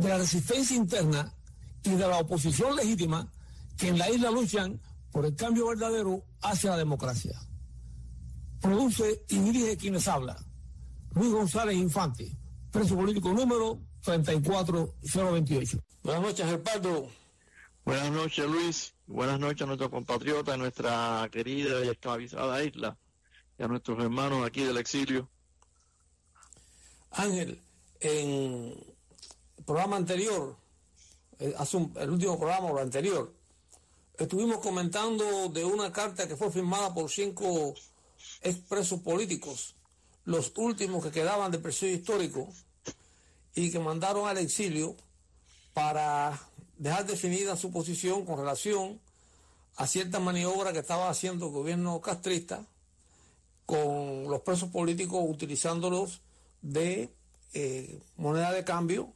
de la resistencia interna y de la oposición legítima que en la isla luchan por el cambio verdadero hacia la democracia. Produce y dirige quienes habla. Luis González Infante, preso político número 34028. Buenas noches, Gerpardo. Buenas noches, Luis. Buenas noches a nuestros compatriotas, a nuestra querida y esclavizada isla y a nuestros hermanos aquí del exilio. Ángel, en programa anterior, eh, el último programa o lo anterior, estuvimos comentando de una carta que fue firmada por cinco expresos políticos, los últimos que quedaban de presidio histórico y que mandaron al exilio para dejar definida su posición con relación a cierta maniobra que estaba haciendo el gobierno castrista con los presos políticos utilizándolos de eh, moneda de cambio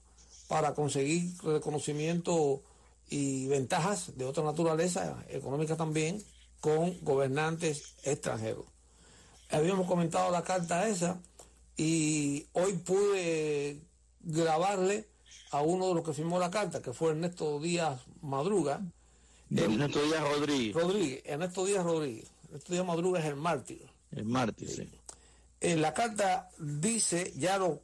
para conseguir reconocimiento y ventajas de otra naturaleza, económica también, con gobernantes extranjeros. Habíamos comentado la carta esa y hoy pude grabarle a uno de los que firmó la carta, que fue Ernesto Díaz Madruga. Ernesto Díaz Rodríguez. Rodríguez, Ernesto Díaz Rodríguez. Ernesto Díaz Madruga es el mártir. El mártir, sí. En la carta dice, ya los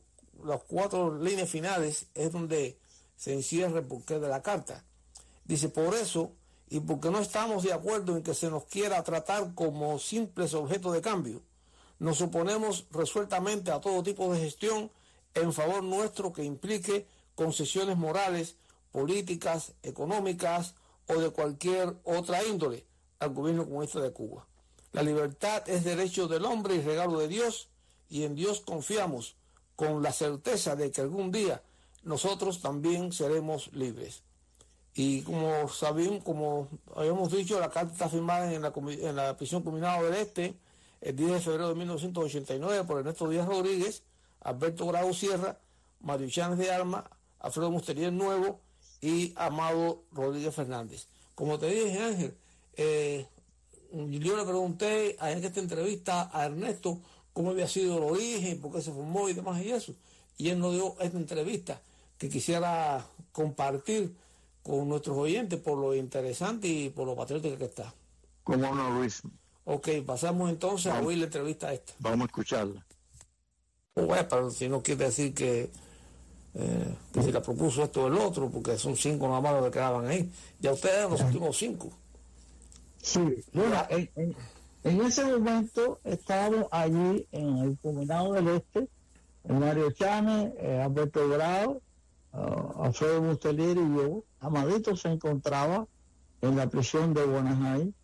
las cuatro líneas finales es donde se encierra el porqué de la carta. Dice, por eso, y porque no estamos de acuerdo en que se nos quiera tratar como simples objetos de cambio, nos oponemos resueltamente a todo tipo de gestión en favor nuestro que implique concesiones morales, políticas, económicas o de cualquier otra índole al gobierno comunista de Cuba. La libertad es derecho del hombre y regalo de Dios, y en Dios confiamos con la certeza de que algún día nosotros también seremos libres. Y como sabíamos, como habíamos dicho, la carta está firmada en la, en la prisión combinada del Este el 10 de febrero de 1989 por Ernesto Díaz Rodríguez, Alberto Grau Sierra, Mario Chández de Arma, Alfredo Musterier Nuevo y Amado Rodríguez Fernández. Como te dije, Ángel, eh, yo le pregunté en esta entrevista a Ernesto cómo había sido el origen, por qué se formó y demás y eso. Y él nos dio esta entrevista que quisiera compartir con nuestros oyentes por lo interesante y por lo patriótica que está. ¿Cómo no, Luis? Ok, pasamos entonces a oír la entrevista esta. Vamos a escucharla. O bueno, pero si no quiere decir que, eh, que se la propuso esto o el otro, porque son cinco nada más los que quedaban ahí. Ya ustedes los últimos cinco. Sí, bueno, en, en, ese momento estábamos allí en el Combinado del Este, Mario Chávez, eh, Alberto Grado, uh, Alfredo Mustelier y yo. Amadito se encontraba en la prisión de Aires.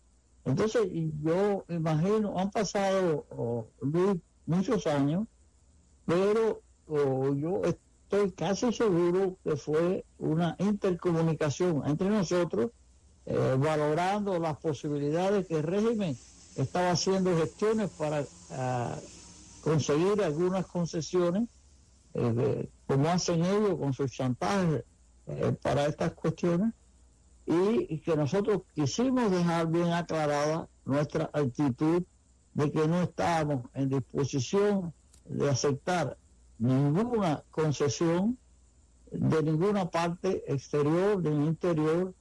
Entonces, yo imagino, han pasado oh, muchos años, pero oh, yo estoy casi seguro que fue una intercomunicación entre nosotros, eh, valorando las posibilidades que el régimen estaba haciendo gestiones para uh, conseguir algunas concesiones, eh, como hacen ellos con sus chantajes eh, para estas cuestiones y que nosotros quisimos dejar bien aclarada nuestra actitud de que no estábamos en disposición de aceptar ninguna concesión de ninguna parte exterior ni interior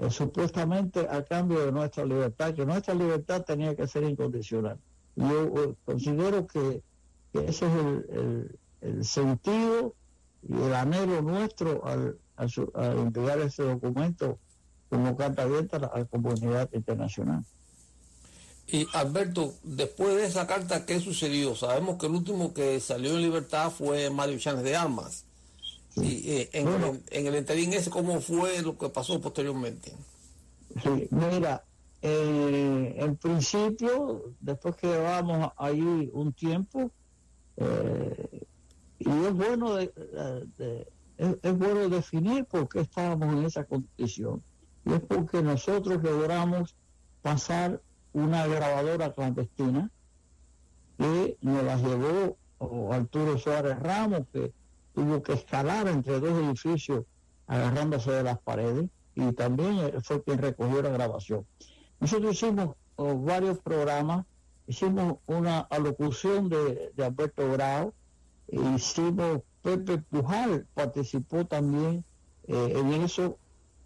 eh, supuestamente a cambio de nuestra libertad, que nuestra libertad tenía que ser incondicional. Yo eh, considero que, ese es el, el, sentido y el anhelo nuestro al, al, al ese documento como carta abierta a la comunidad internacional. Y Alberto, después de esa carta, ¿qué sucedió? Sabemos que el último que salió en libertad fue Mario Chávez de Armas. Y eh, en, bueno, en, en, el interín ese, ¿cómo fue lo que pasó posteriormente? Sí, mira, eh, en principio, después que llevamos ahí un tiempo, eh, y es bueno de, de, es, es bueno definir por qué estábamos en esa condición. Y es porque nosotros logramos pasar una grabadora clandestina que nos la llevó Arturo Suárez Ramos, que tuvo que escalar entre dos edificios agarrándose de las paredes y también fue quien recogió la grabación. Nosotros hicimos oh, varios programas, hicimos una alocución de, Alberto Grau, hicimos, Pepe Pujal participó también eh, en eso,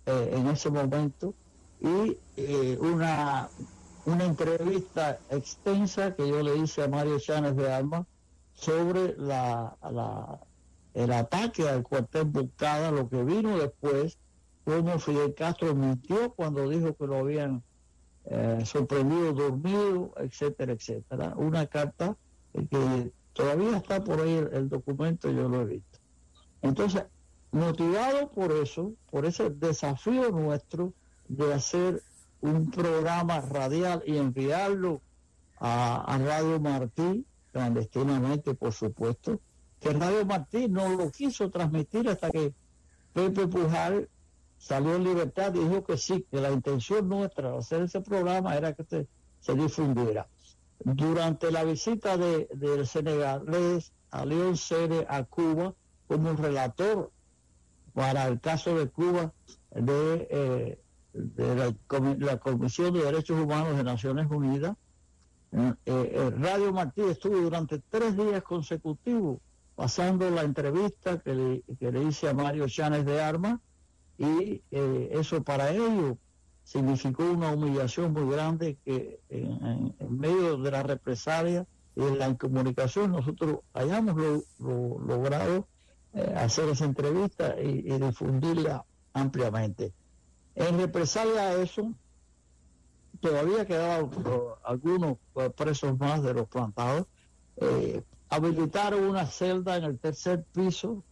eh, en ese momento, y eh, una, una entrevista extensa que yo le hice a Mario Chánes de Alma sobre la, el ataque al cuartel Bucada, lo que vino después, cómo Fidel Castro mintió cuando dijo que lo habían eh, sorprendido dormido, etcétera, etcétera. Una carta que todavía está por ahí el, el documento, yo lo he visto. Entonces, motivado por eso, por ese desafío nuestro de hacer un programa radial y enviarlo a, a Radio Martí, clandestinamente, por supuesto, que Radio Martí no lo quiso transmitir hasta que Pepe Pujal salió en libertad y dijo que sí, que la intención nuestra de hacer ese programa era que se, difundiera. Durante la visita de, del senegalés a León Cere a Cuba como relator para el caso de Cuba de, eh, la, Comisión de Derechos Humanos de Naciones Unidas. Eh, eh, Radio Martí estuvo durante tres días consecutivos pasando la entrevista que le, que le hice a Mario Chanes de Armas y eh, eso para ellos significó una humillación muy grande que en, medio de la represalia y de la incomunicación nosotros hayamos lo, lo, logrado eh, hacer esa entrevista y, difundirla ampliamente. En represalia a eso, todavía quedaban uh, algunos presos más de los plantados. Eh, habilitaron una celda en el tercer piso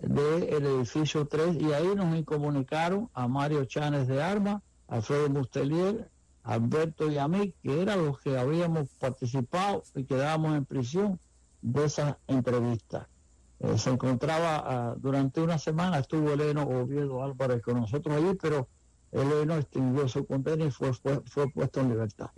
del edificio 3 y ahí nos incomunicaron a Mario Chanes de Armas, a Alfredo Mustelier, a Alberto y a mí, que eran los que habíamos participado y quedábamos en prisión de esa entrevista. Eh, se encontraba uh, durante una semana, estuvo Eleno Oviedo Álvarez con nosotros allí, pero Eleno extinguió su condena y fue puesto en libertad.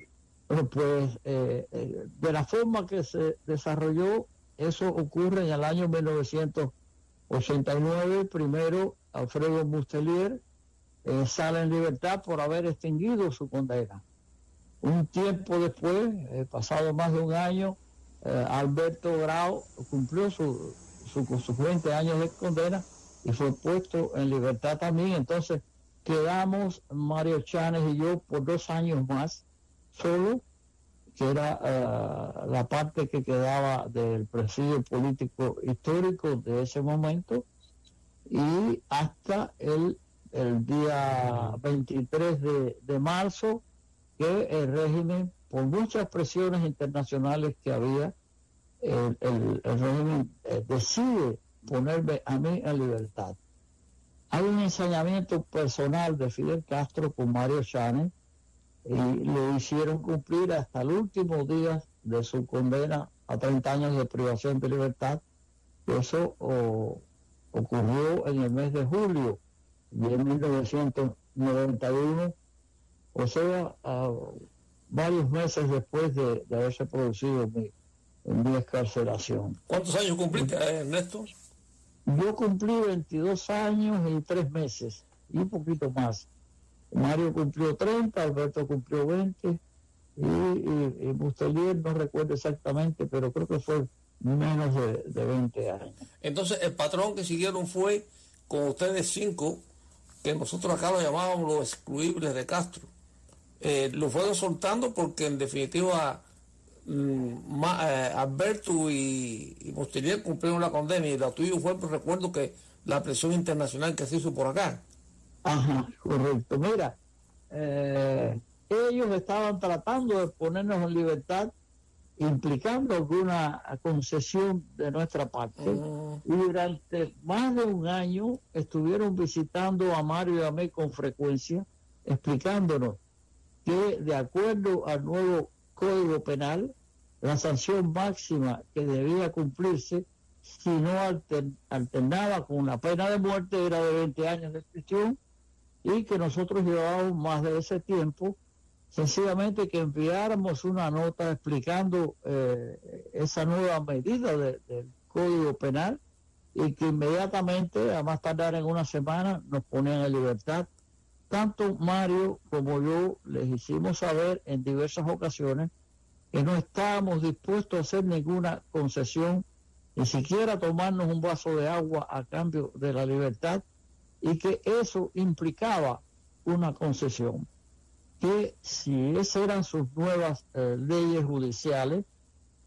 Bueno, pues eh, eh, de la forma que se desarrolló, eso ocurre en el año 1989. Primero, Alfredo Mustelier eh, sale en libertad por haber extinguido su condena. Un tiempo después, pasado más de un año, Alberto Grau cumplió su, su, sus 20 años de condena y fue puesto en libertad también. Entonces, quedamos Mario Chanes y yo por dos años más solo, que era uh, la parte que quedaba del presidio político histórico de ese momento, y hasta el, el día 23 de, de marzo, que el régimen, por muchas presiones internacionales que había, el, el, régimen eh, decide ponerme a mí en libertad. Hay un ensañamiento personal de Fidel Castro con Mario Chanes, y le hicieron cumplir hasta el último día de su condena a 30 años de privación de libertad. Eso oh, ocurrió en el mes de julio de 1991, o sea, uh, varios meses después de, de haberse producido mi, mi. ¿Cuántos años cumpliste, Ernesto? Yo cumplí 22 años y 3 meses, y un poquito más. Mario cumplió 30, Alberto cumplió 20 y, y, Mustelier no recuerdo exactamente, pero creo que fue menos de, de, 20 años. Entonces el patrón que siguieron fue con ustedes cinco, que nosotros acá lo llamábamos los excluibles de Castro. Eh, lo fueron soltando porque en definitiva ma, eh, Alberto y, y Mustelier cumplieron la condena y la tuya fue, pues, recuerdo que la presión internacional que se hizo por acá. Ajá, correcto. Mira, eh, ellos estaban tratando de ponernos en libertad implicando alguna concesión de nuestra parte. Uh -huh. Y durante más de un año estuvieron visitando a Mario y a mí con frecuencia, explicándonos que de acuerdo al nuevo Código Penal, la sanción máxima que debía cumplirse si no alternaba con la pena de muerte, era de 20 años de prisión, y que nosotros llevábamos más de ese tiempo, sencillamente que enviáramos una nota explicando eh, esa nueva medida del Código Penal y que inmediatamente, a más tardar en una semana, nos ponían en libertad. Tanto Mario como yo les hicimos saber en diversas ocasiones que no estábamos dispuestos a hacer ninguna concesión, ni siquiera tomarnos un vaso de agua a cambio de la libertad, y que eso implicaba una concesión, que si esas eran sus nuevas eh, leyes judiciales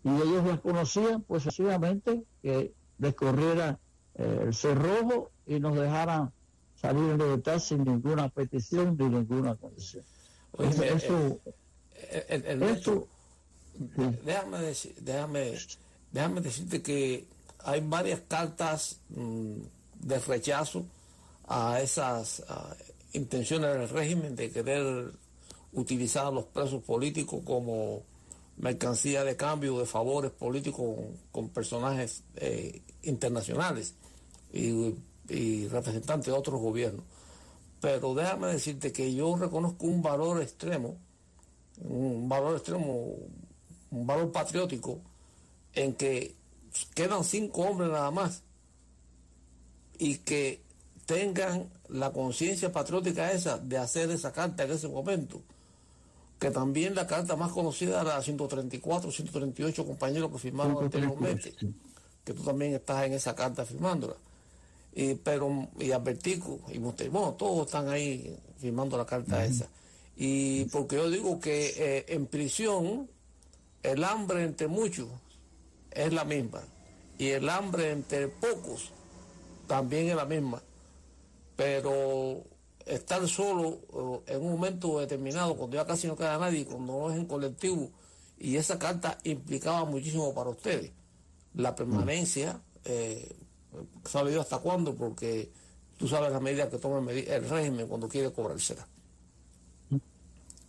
y ellos las conocían, pues sencillamente que descorrieran eh, el cerrojo y nos dejaran salir en libertad sin ninguna petición ni ninguna concesión. eso, eso, déjame, decir, déjame, déjame decirte que hay varias cartas mm, de rechazo a esas intenciones del régimen de querer utilizar a los presos políticos como mercancía de cambio de favores políticos con, personajes eh, internacionales y, y representantes de otros gobiernos. Pero déjame decirte que yo reconozco un valor extremo, un valor extremo, un valor patriótico, en que quedan cinco hombres nada más y que tengan la conciencia patriótica esa de hacer esa carta en ese momento. Que también la carta más conocida era la 134, 138 compañeros que firmaron anteriormente, que tú también estás en esa carta firmándola. Y, pero, y Albertico, y bueno, todos están ahí firmando la carta esa. Y porque yo digo que eh, en prisión el hambre entre muchos es la misma. Y el hambre entre pocos también es la misma pero estar solo eh, en un momento determinado, cuando ya casi no queda nadie, cuando no es en colectivo, y esa carta implicaba muchísimo para ustedes. La permanencia, eh, sabe Dios hasta cuándo, porque tú sabes la medida que toma el régimen cuando quiere cobrársela.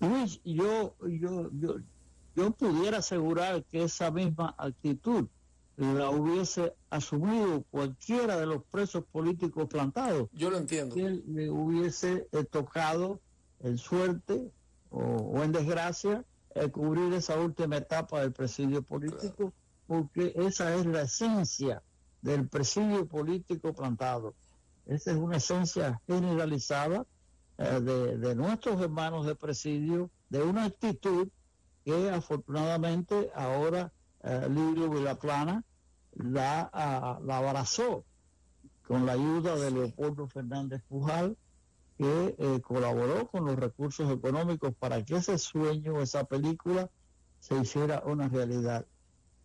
Luis, yo, yo, yo, yo pudiera asegurar que esa misma actitud la hubiese asumido cualquiera de los presos políticos plantados. Yo lo entiendo. Que le hubiese eh, tocado en suerte o, en desgracia cubrir esa última etapa del presidio político, porque esa es la esencia del presidio político plantado. Esa es una esencia generalizada eh, de, de nuestros hermanos de presidio, de una actitud que afortunadamente ahora eh, la Plana la, la abrazó con la ayuda de Leopoldo Fernández Pujal, que eh, colaboró con los recursos económicos para que ese sueño, esa película, se hiciera una realidad.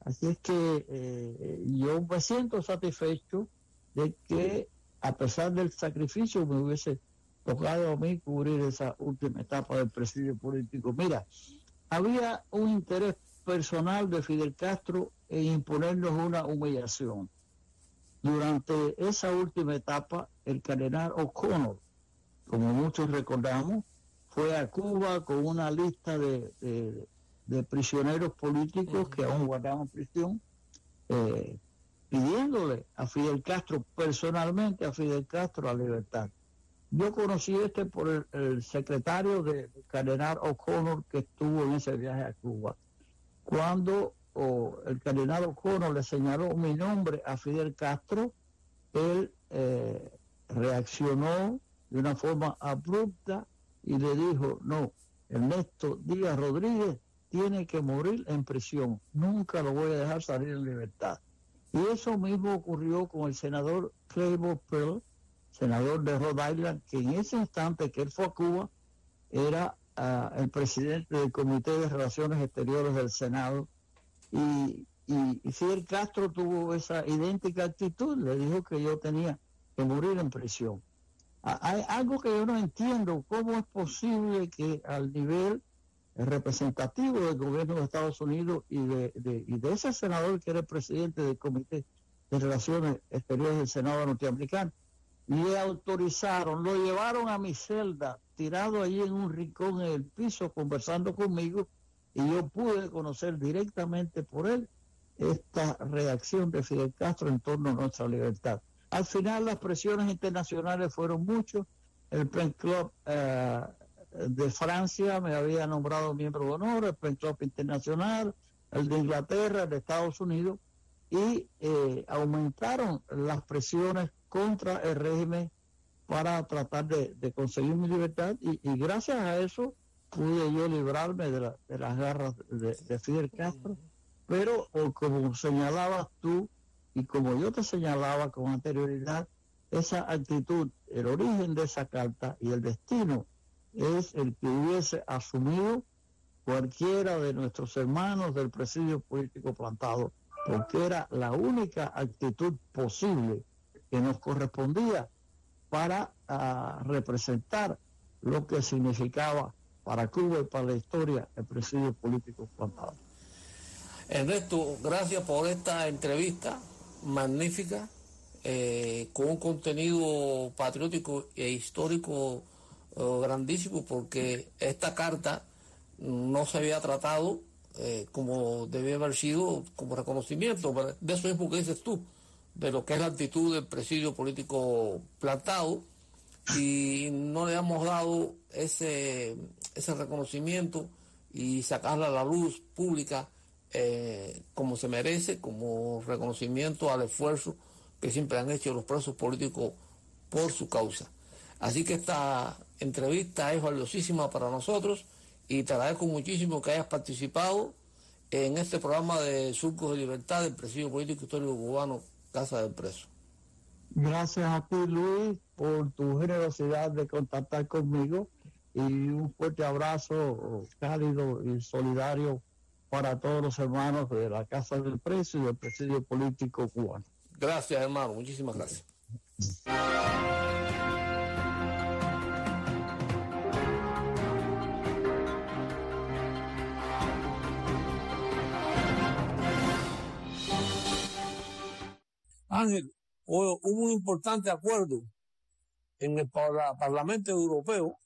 Así es que eh, yo me siento satisfecho de que a pesar del sacrificio me hubiese tocado a mí cubrir esa última etapa del presidio político. Mira, había un interés personal de Fidel Castro en imponernos una humillación. Durante esa última etapa, el cardenal O'Connor, como muchos recordamos, fue a Cuba con una lista de, de, prisioneros políticos que aún guardaban prisión, eh, pidiéndole a Fidel Castro, personalmente a Fidel Castro, la libertad. Yo conocí este por el, el secretario del cardenal O'Connor que estuvo en ese viaje a Cuba cuando el cardenal O'Connor le señaló mi nombre a Fidel Castro, él eh, reaccionó de una forma abrupta y le dijo, no, Ernesto Díaz Rodríguez tiene que morir en prisión, nunca lo voy a dejar salir en libertad. Y eso mismo ocurrió con el senador Claiborne Pearl, senador de Rhode Island, que en ese instante que él fue a Cuba era el presidente del Comité de Relaciones Exteriores del Senado y, y, Fidel Castro tuvo esa idéntica actitud, le dijo que yo tenía que morir en prisión. Hay algo que yo no entiendo, cómo es posible que al nivel representativo del gobierno de Estados Unidos y de, y de ese senador que era el presidente del Comité de Relaciones Exteriores del Senado norteamericano, le autorizaron, lo llevaron a mi celda, tirado allí en un rincón en el piso, conversando conmigo, y yo pude conocer directamente por él esta reacción de Fidel Castro en torno a nuestra libertad. Al final las presiones internacionales fueron muchos. El Pen Club eh, de Francia me había nombrado miembro de honor, el Pen Club Internacional, el de Inglaterra, el de Estados Unidos, y eh, aumentaron las presiones contra el régimen para tratar de, conseguir mi libertad y, gracias a eso pude yo librarme de, las garras de, Fidel Castro. Pero como señalabas tú y como yo te señalaba con anterioridad, esa actitud, el origen de esa carta y el destino es el que hubiese asumido cualquiera de nuestros hermanos del presidio político plantado, porque era la única actitud posible que nos correspondía para ah, representar lo que significaba para Cuba y para la historia el presidio político plantado. Ernesto, gracias por esta entrevista magnífica, eh, con un contenido patriótico e histórico eh, grandísimo, porque esta carta no se había tratado eh, como debía haber sido como reconocimiento, de eso mismo que dices tú, de lo que es la actitud del presidio político plantado y no le hemos dado ese, ese reconocimiento y sacarla a la luz pública eh, como se merece, como reconocimiento al esfuerzo que siempre han hecho los presos políticos por su causa. Así que esta entrevista es valiosísima para nosotros y te agradezco muchísimo que hayas participado en este programa de Surcos de Libertad del Presidio Político Histórico Cubano Casa del Preso. Gracias a ti, Luis, por tu generosidad de contactar conmigo y un fuerte abrazo cálido y solidario para todos los hermanos de la Casa del Preso y del Presidio Político Cubano. Gracias, hermano. Muchísimas gracias. Ángel, hubo un importante acuerdo en el Parlamento Europeo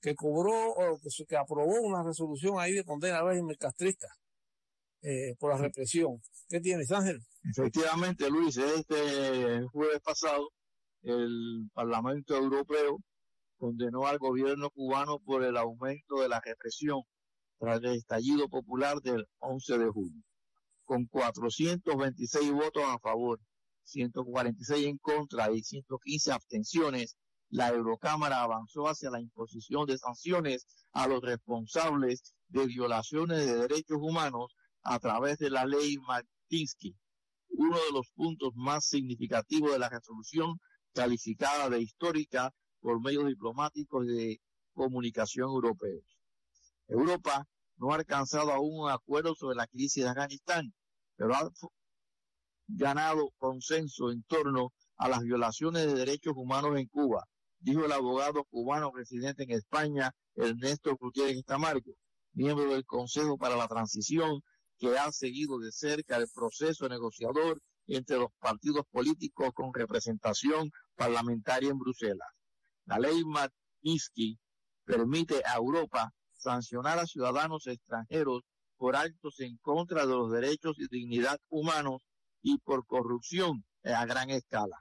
que cobró o que, aprobó una resolución ahí de condena al régimen castrista eh, por la represión. ¿Qué tienes, Ángel? Efectivamente, Luis, este jueves pasado el Parlamento Europeo condenó al gobierno cubano por el aumento de la represión tras el estallido popular del 11 de julio, con 426 votos a favor 146 en contra y 115 abstenciones, la Eurocámara avanzó hacia la imposición de sanciones a los responsables de violaciones de derechos humanos a través de la ley Magnitsky, uno de los puntos más significativos de la resolución calificada de histórica por medios diplomáticos de comunicación europeos. Europa no ha alcanzado aún un acuerdo sobre la crisis de Afganistán, pero ha ganado consenso en torno a las violaciones de derechos humanos en Cuba, dijo el abogado cubano residente en España, Ernesto Gutiérrez Tamargo, miembro del Consejo para la Transición, que ha seguido de cerca el proceso negociador entre los partidos políticos con representación parlamentaria en Bruselas. La ley Magnitsky permite a Europa sancionar a ciudadanos extranjeros por actos en contra de los derechos y dignidad humanos y por corrupción a gran escala.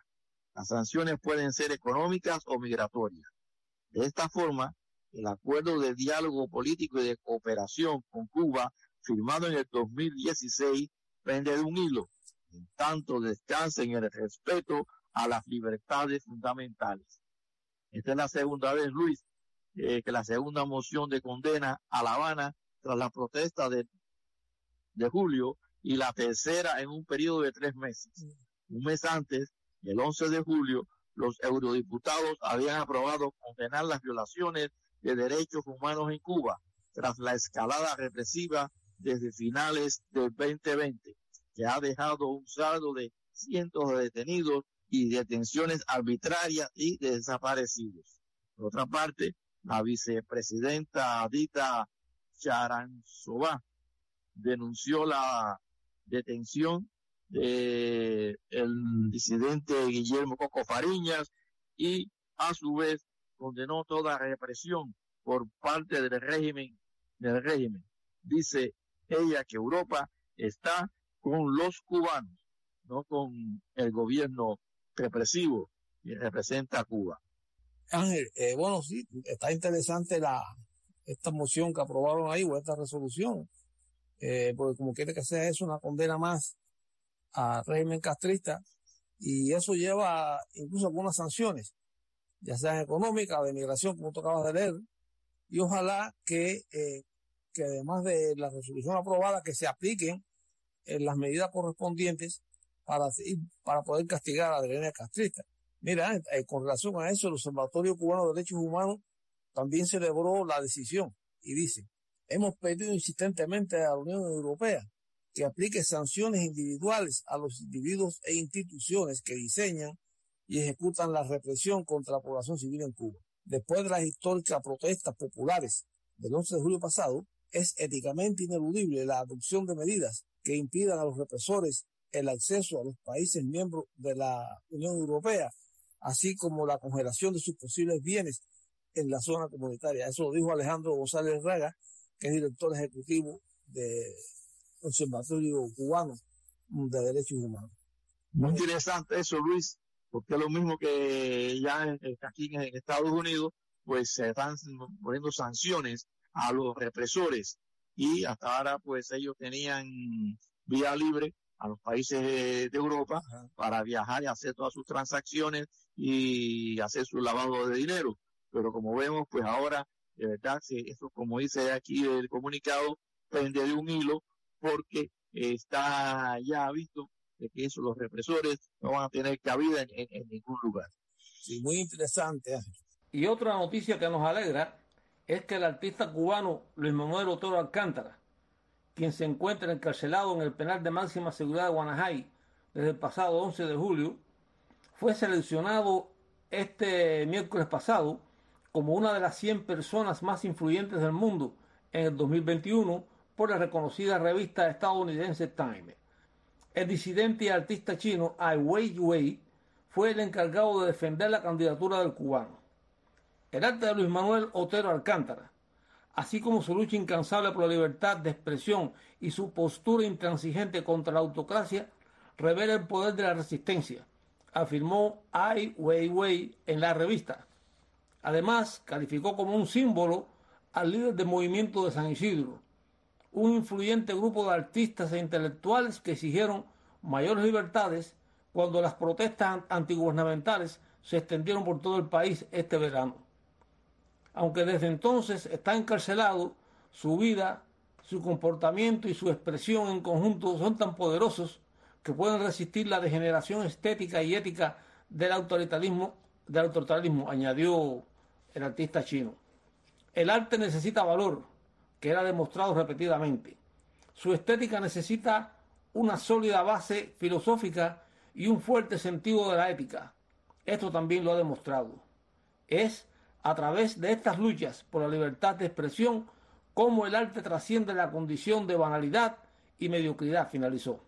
Las sanciones pueden ser económicas o migratorias. De esta forma, el acuerdo de diálogo político y de cooperación con Cuba, firmado en el 2016, pende de un hilo, en tanto descansa en el respeto a las libertades fundamentales. Esta es la segunda vez, Luis, eh, que la segunda moción de condena a La Habana tras la protesta de, de julio y la tercera en un periodo de tres meses. Un mes antes, el 11 de julio, los eurodiputados habían aprobado condenar las violaciones de derechos humanos en Cuba tras la escalada represiva desde finales del 2020, que ha dejado un saldo de cientos de detenidos y detenciones arbitrarias y desaparecidos. Por otra parte, la vicepresidenta Adita Charanzová denunció la detención del el disidente Guillermo Coco Fariñas y a su vez condenó toda represión por parte del régimen del régimen. Dice ella que Europa está con los cubanos, no con el gobierno represivo que representa a Cuba. Ángel, eh, bueno, sí, está interesante la esta moción que aprobaron ahí o esta resolución, eh, porque como quiere que sea eso una condena más al régimen castrista y eso lleva incluso algunas sanciones, ya sean económicas, de migración, como tú acabas de leer, y ojalá que, eh, que además de la resolución aprobada, que se apliquen en las medidas correspondientes para, para poder castigar a la derecha castrista. Mira, eh, con relación a eso, el Observatorio Cubano de Derechos Humanos también celebró la decisión y dice, hemos pedido insistentemente a la Unión Europea que aplique sanciones individuales a los individuos e instituciones que diseñan y ejecutan la represión contra la población civil en Cuba. Después de las históricas protestas populares del 11 de julio pasado, es éticamente ineludible la adopción de medidas que impidan a los represores el acceso a los países miembros de la Unión Europea, así como la congelación de sus posibles bienes en la zona comunitaria. Eso lo dijo Alejandro González Raga, que es director ejecutivo del Observatorio Cubano de Derechos Humanos. Muy interesante eso, Luis, porque es lo mismo que ya aquí en Estados Unidos, pues se están poniendo sanciones a los represores y hasta ahora pues ellos tenían vía libre a los países de, Europa para viajar y hacer todas sus transacciones y hacer su lavado de dinero. Pero como vemos, pues ahora, de verdad, eso como dice aquí el comunicado, pende de un hilo porque está ya visto de que eso los represores no van a tener cabida en, en ningún lugar. Sí, muy interesante. Y otra noticia que nos alegra es que el artista cubano Luis Manuel Otero Alcántara, quien se encuentra encarcelado en el penal de máxima seguridad de Guanajay desde el pasado 11 de julio, fue seleccionado este miércoles pasado como una de las 100 personas más influyentes del mundo en el 2021 por la reconocida revista estadounidense Time. El disidente y artista chino Ai Weiwei fue el encargado de defender la candidatura del cubano. El arte de Luis Manuel Otero Alcántara, así como su lucha incansable por la libertad de expresión y su postura intransigente contra la autocracia, revela el poder de la resistencia, afirmó Ai Weiwei en la revista. Además, calificó como un símbolo al líder del movimiento de San Isidro, un influyente grupo de artistas e intelectuales que exigieron mayores libertades cuando las protestas antigubernamentales se extendieron por todo el país este verano. Aunque desde entonces está encarcelado, su vida, su comportamiento y su expresión en conjunto son tan poderosos que pueden resistir la degeneración estética y ética del autoritarismo, del autoritarismo añadió el artista chino. El arte necesita valor, que era demostrado repetidamente. Su estética necesita una sólida base filosófica y un fuerte sentido de la ética. Esto también lo ha demostrado. Es a través de estas luchas por la libertad de expresión como el arte trasciende la condición de banalidad y mediocridad, finalizó.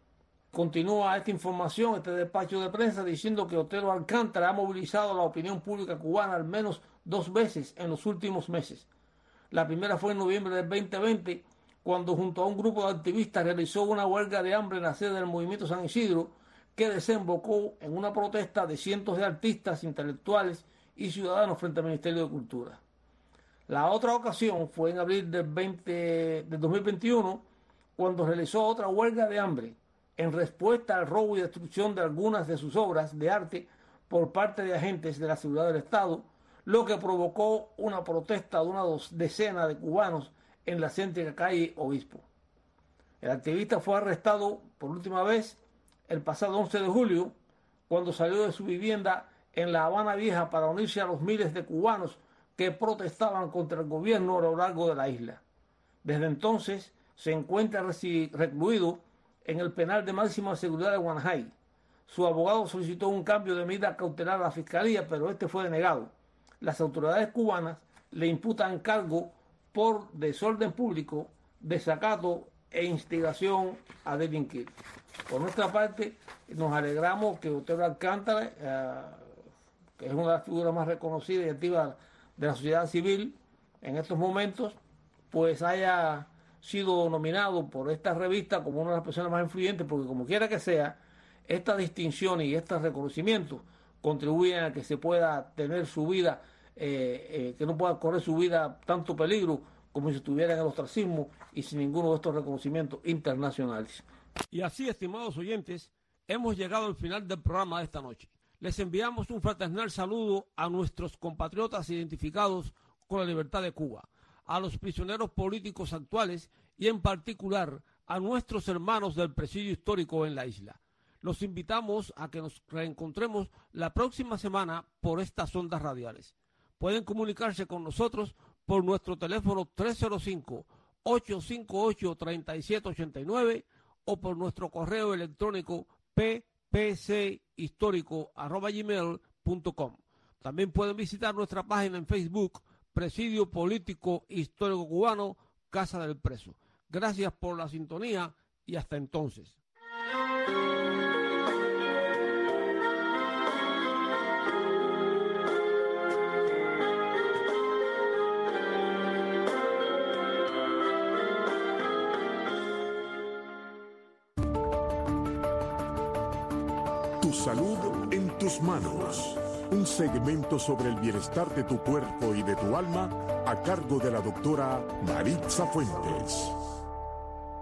Continúa esta información, este despacho de prensa, diciendo que Otero Alcántara ha movilizado a la opinión pública cubana al menos dos veces en los últimos meses. La primera fue en noviembre del 2020, cuando junto a un grupo de activistas realizó una huelga de hambre en la sede del movimiento San Isidro, que desembocó en una protesta de cientos de artistas, intelectuales y ciudadanos frente al Ministerio de Cultura. La otra ocasión fue en abril del, 20, del 2021, cuando realizó otra huelga de hambre en respuesta al robo y destrucción de algunas de sus obras de arte por parte de agentes de la seguridad del Estado, lo que provocó una protesta de una decena de cubanos en la céntrica calle Obispo. El activista fue arrestado por última vez el pasado 11 de julio, cuando salió de su vivienda en La Habana Vieja para unirse a los miles de cubanos que protestaban contra el gobierno a lo largo de la isla. Desde entonces se encuentra recluido en el penal de máxima seguridad de Guanajay. Su abogado solicitó un cambio de medida cautelar a la fiscalía, pero este fue denegado. Las autoridades cubanas le imputan cargo por desorden público, desacato e instigación a delinquir. Por nuestra parte, nos alegramos que Otero Alcántara, eh, que es una de las figuras más reconocidas y activas de la sociedad civil en estos momentos, pues haya sido nominado por esta revista como una de las personas más influyentes, porque como quiera que sea, esta distinción y estos reconocimientos contribuyen a que se pueda tener su vida, eh, eh, que no pueda correr su vida tanto peligro como si estuviera en el ostracismo y sin ninguno de estos reconocimientos internacionales. Y así, estimados oyentes, hemos llegado al final del programa de esta noche. Les enviamos un fraternal saludo a nuestros compatriotas identificados con la libertad de Cuba, a los prisioneros políticos actuales y en particular a nuestros hermanos del presidio histórico en la isla. Los invitamos a que nos reencontremos la próxima semana por estas ondas radiales. Pueden comunicarse con nosotros por nuestro teléfono 305-858-3789 o por nuestro correo electrónico ppchistórico.com. También pueden visitar nuestra página en Facebook, Presidio Político Histórico Cubano, Casa del Preso. Gracias por la sintonía y hasta entonces. Tus manos. Un segmento sobre el bienestar de tu cuerpo y de tu alma a cargo de la doctora Maritza Fuentes.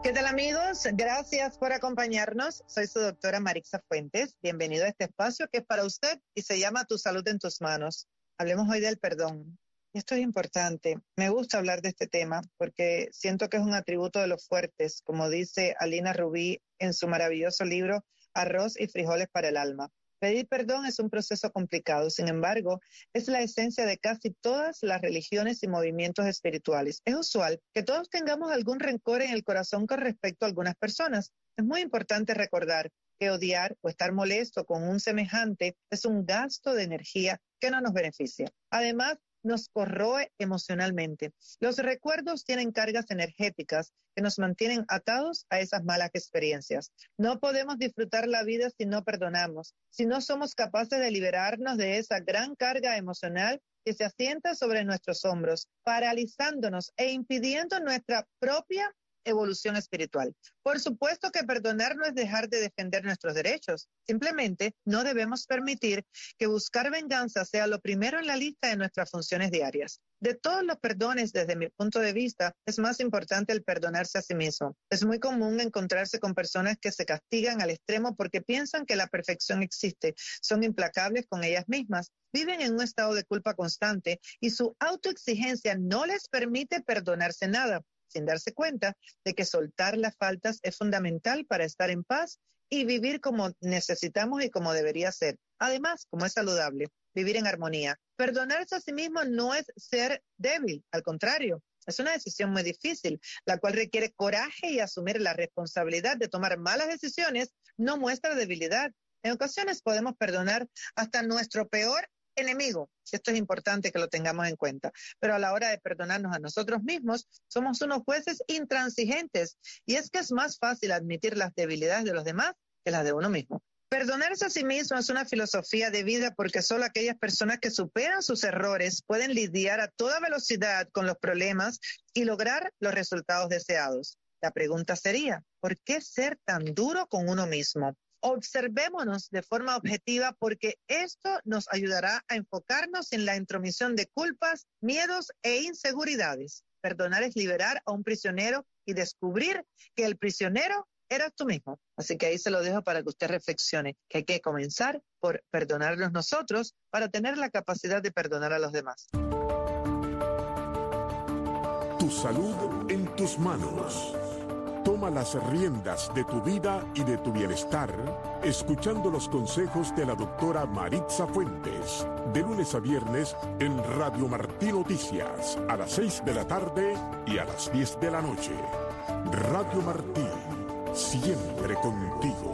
¿Qué tal amigos? Gracias por acompañarnos. Soy su doctora Maritza Fuentes. Bienvenido a este espacio que es para usted y se llama Tu salud en tus manos. Hablemos hoy del perdón. Esto es importante. Me gusta hablar de este tema porque siento que es un atributo de los fuertes, como dice Alina Rubí en su maravilloso libro Arroz y frijoles para el alma. Pedir perdón es un proceso complicado, sin embargo, es la esencia de casi todas las religiones y movimientos espirituales. Es usual que todos tengamos algún rencor en el corazón con respecto a algunas personas. Es muy importante recordar que odiar o estar molesto con un semejante es un gasto de energía que no nos beneficia. Además, nos corroe emocionalmente. Los recuerdos tienen cargas energéticas que nos mantienen atados a esas malas experiencias. No podemos disfrutar la vida si no perdonamos, si no somos capaces de liberarnos de esa gran carga emocional que se asienta sobre nuestros hombros, paralizándonos e impidiendo nuestra propia evolución espiritual. Por supuesto que perdonar no es dejar de defender nuestros derechos. Simplemente no debemos permitir que buscar venganza sea lo primero en la lista de nuestras funciones diarias. De todos los perdones, desde mi punto de vista, es más importante el perdonarse a sí mismo. Es muy común encontrarse con personas que se castigan al extremo porque piensan que la perfección existe, son implacables con ellas mismas, viven en un estado de culpa constante y su autoexigencia no les permite perdonarse nada sin darse cuenta de que soltar las faltas es fundamental para estar en paz y vivir como necesitamos y como debería ser. Además, como es saludable, vivir en armonía. Perdonarse a sí mismo no es ser débil, al contrario, es una decisión muy difícil, la cual requiere coraje y asumir la responsabilidad de tomar malas decisiones no muestra debilidad. En ocasiones podemos perdonar hasta nuestro peor enemigo. Esto es importante que lo tengamos en cuenta. Pero a la hora de perdonarnos a nosotros mismos, somos unos jueces intransigentes. Y es que es más fácil admitir las debilidades de los demás que las de uno mismo. Perdonarse a sí mismo es una filosofía de vida porque solo aquellas personas que superan sus errores pueden lidiar a toda velocidad con los problemas y lograr los resultados deseados. La pregunta sería, ¿por qué ser tan duro con uno mismo? Observémonos de forma objetiva porque esto nos ayudará a enfocarnos en la intromisión de culpas, miedos e inseguridades. Perdonar es liberar a un prisionero y descubrir que el prisionero eras tú mismo. Así que ahí se lo dejo para que usted reflexione que hay que comenzar por perdonarnos nosotros para tener la capacidad de perdonar a los demás. Tu salud en tus manos. Las riendas de tu vida y de tu bienestar, escuchando los consejos de la doctora Maritza Fuentes, de lunes a viernes en Radio Martí Noticias, a las 6 de la tarde y a las 10 de la noche. Radio Martí, siempre contigo.